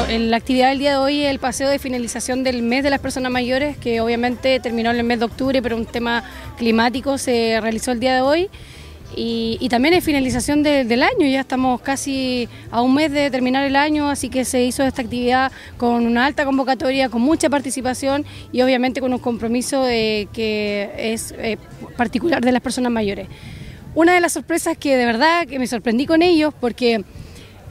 Bueno, la actividad del día de hoy es el paseo de finalización del mes de las personas mayores, que obviamente terminó en el mes de octubre, pero un tema climático se realizó el día de hoy. Y, también es finalización del año, ya estamos casi a un mes de terminar el año, así que se hizo esta actividad con una alta convocatoria, con mucha participación y obviamente con un compromiso que es eh, particular de las personas mayores. Una de las sorpresas que de verdad que me sorprendí con ellos, porque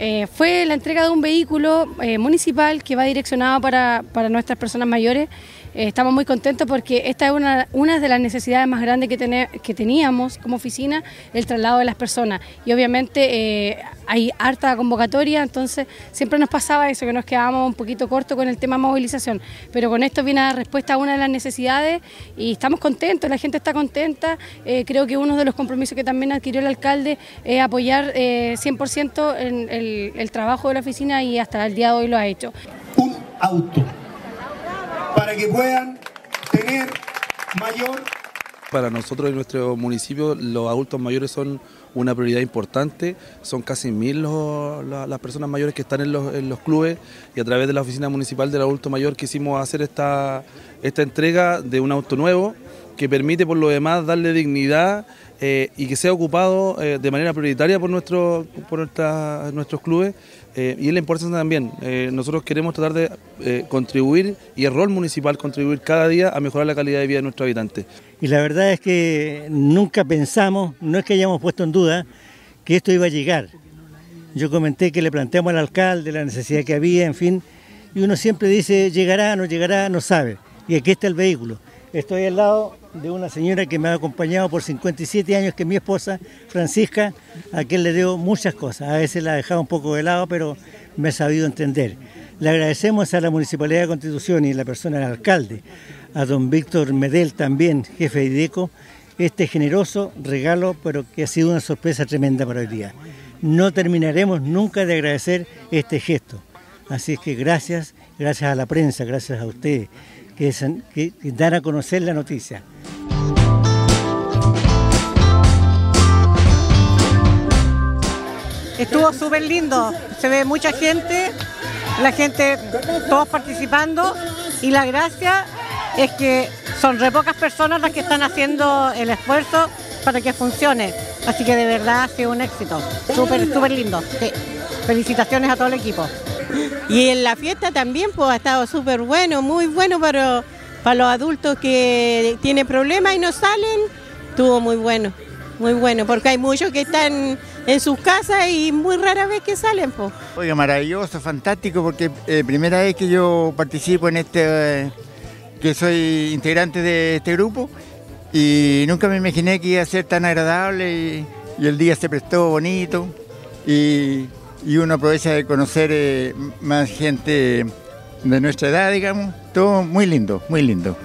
eh, fue la entrega de un vehículo eh, municipal que va direccionado para, para nuestras personas mayores. Eh, estamos muy contentos porque esta es una, una de las necesidades más grandes que, que teníamos como oficina, el traslado de las personas. Y obviamente hay harta convocatoria, entonces siempre nos pasaba eso, que nos quedábamos un poquito cortos con el tema movilización. Pero con esto viene la respuesta a una de las necesidades y estamos contentos, la gente está contenta. creo que uno de los compromisos que también adquirió el alcalde es apoyar 100% en el el, trabajo de la oficina y hasta el día de hoy lo ha hecho. Un auto para que puedan tener mayor... Para nosotros en nuestro municipio los adultos mayores son una prioridad importante, son casi mil las personas mayores que están en los, clubes y a través de la oficina municipal del adulto mayor quisimos hacer esta, esta entrega de un auto nuevo que permite por lo demás darle dignidad eh, y que sea ocupado eh, de manera prioritaria por, nuestro, por nuestros clubes eh, y es la importancia también. nosotros queremos tratar de contribuir y el rol municipal contribuir cada día a mejorar la calidad de vida de nuestros habitantes. Y la verdad es que nunca pensamos, no es que hayamos puesto en duda que esto iba a llegar. Yo comenté que le planteamos al alcalde la necesidad que había, en fin, y uno siempre dice llegará, no llegará, no sabe. Y aquí está el vehículo. Estoy al lado de una señora que me ha acompañado por 57 años, que es mi esposa, Francisca, a quien le debo muchas cosas. A veces la he dejado un poco de lado, pero me ha sabido entender. Le agradecemos a la Municipalidad de Constitución y la persona del alcalde, a don Víctor Medel también, jefe de IDECO, este generoso regalo, pero que ha sido una sorpresa tremenda para hoy día. No terminaremos nunca de agradecer este gesto. Así es que gracias, gracias a la prensa, gracias a ustedes que, dan a conocer la noticia. Estuvo súper lindo, se ve mucha gente, la gente, todos participando y la gracia es que son re pocas personas las que están haciendo el esfuerzo para que funcione. Así que de verdad ha sido un éxito, súper, súper lindo. Felicitaciones a todo el equipo. Y en la fiesta también pues ha estado súper bueno, muy bueno para, para los adultos que tienen problemas y no salen, estuvo muy bueno, muy bueno, porque hay muchos que están en sus casas y muy rara vez que salen. Pues. Oiga, maravilloso, fantástico, porque eh, primera vez que yo participo en este, que soy integrante de este grupo y nunca me imaginé que iba a ser tan agradable y, y el día se prestó bonito y y uno aprovecha de conocer eh, más gente de nuestra edad, digamos. Todo muy lindo, muy lindo.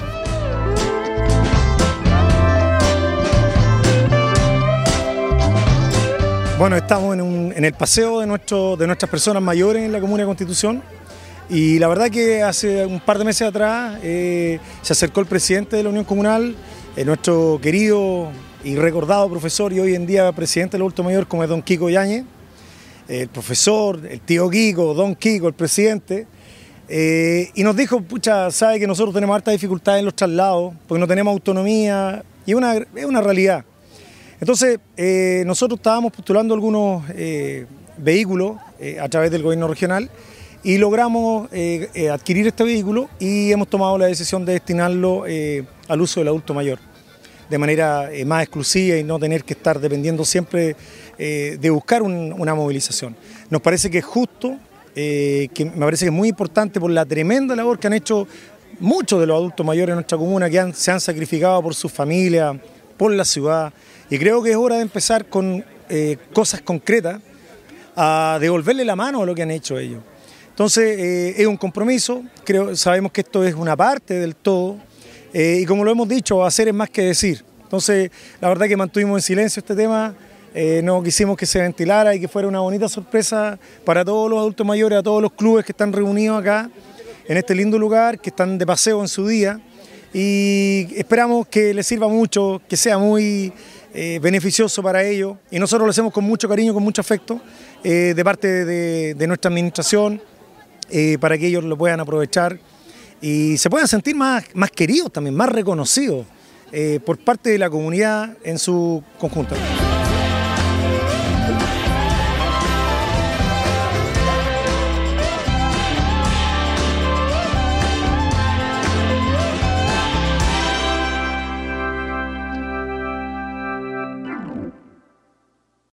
Bueno, estamos en, el paseo de, nuestro, de nuestras personas mayores en la Comuna de Constitución y la verdad que hace un par de meses atrás eh, se acercó el presidente de la Unión Comunal, eh, nuestro querido y recordado profesor y hoy en día presidente del adulto mayor como es don Kiko Yáñez, el profesor, el tío Kiko, don Kiko, el presidente, eh, y nos dijo, pucha, sabe que nosotros tenemos harta dificultades en los traslados, porque no tenemos autonomía, y es una, es una realidad. Entonces, eh, nosotros estábamos postulando algunos eh, vehículos a través del gobierno regional y logramos adquirir este vehículo y hemos tomado la decisión de destinarlo al uso del adulto mayor de manera más exclusiva y no tener que estar dependiendo siempre eh, de buscar una movilización. Nos parece que es justo, eh, que me parece que es muy importante por la tremenda labor que han hecho muchos de los adultos mayores en nuestra comuna, que se han sacrificado por su familia, por la ciudad, y creo que es hora de empezar con eh, cosas concretas, a devolverle la mano a lo que han hecho ellos. Entonces es un compromiso, creo, sabemos que esto es una parte del todo, y como lo hemos dicho, hacer es más que decir. Entonces, la verdad que mantuvimos en silencio este tema, eh, no quisimos que se ventilara y que fuera una bonita sorpresa para todos los adultos mayores, a todos los clubes que están reunidos acá, en este lindo lugar, que están de paseo en su día. Y esperamos que les sirva mucho, que sea muy eh, beneficioso para ellos. Y nosotros lo hacemos con mucho cariño, con mucho afecto, eh, de parte de, nuestra administración, eh, para que ellos lo puedan aprovechar y se puedan sentir más, más queridos también, más reconocidos eh, por parte de la comunidad en su conjunto.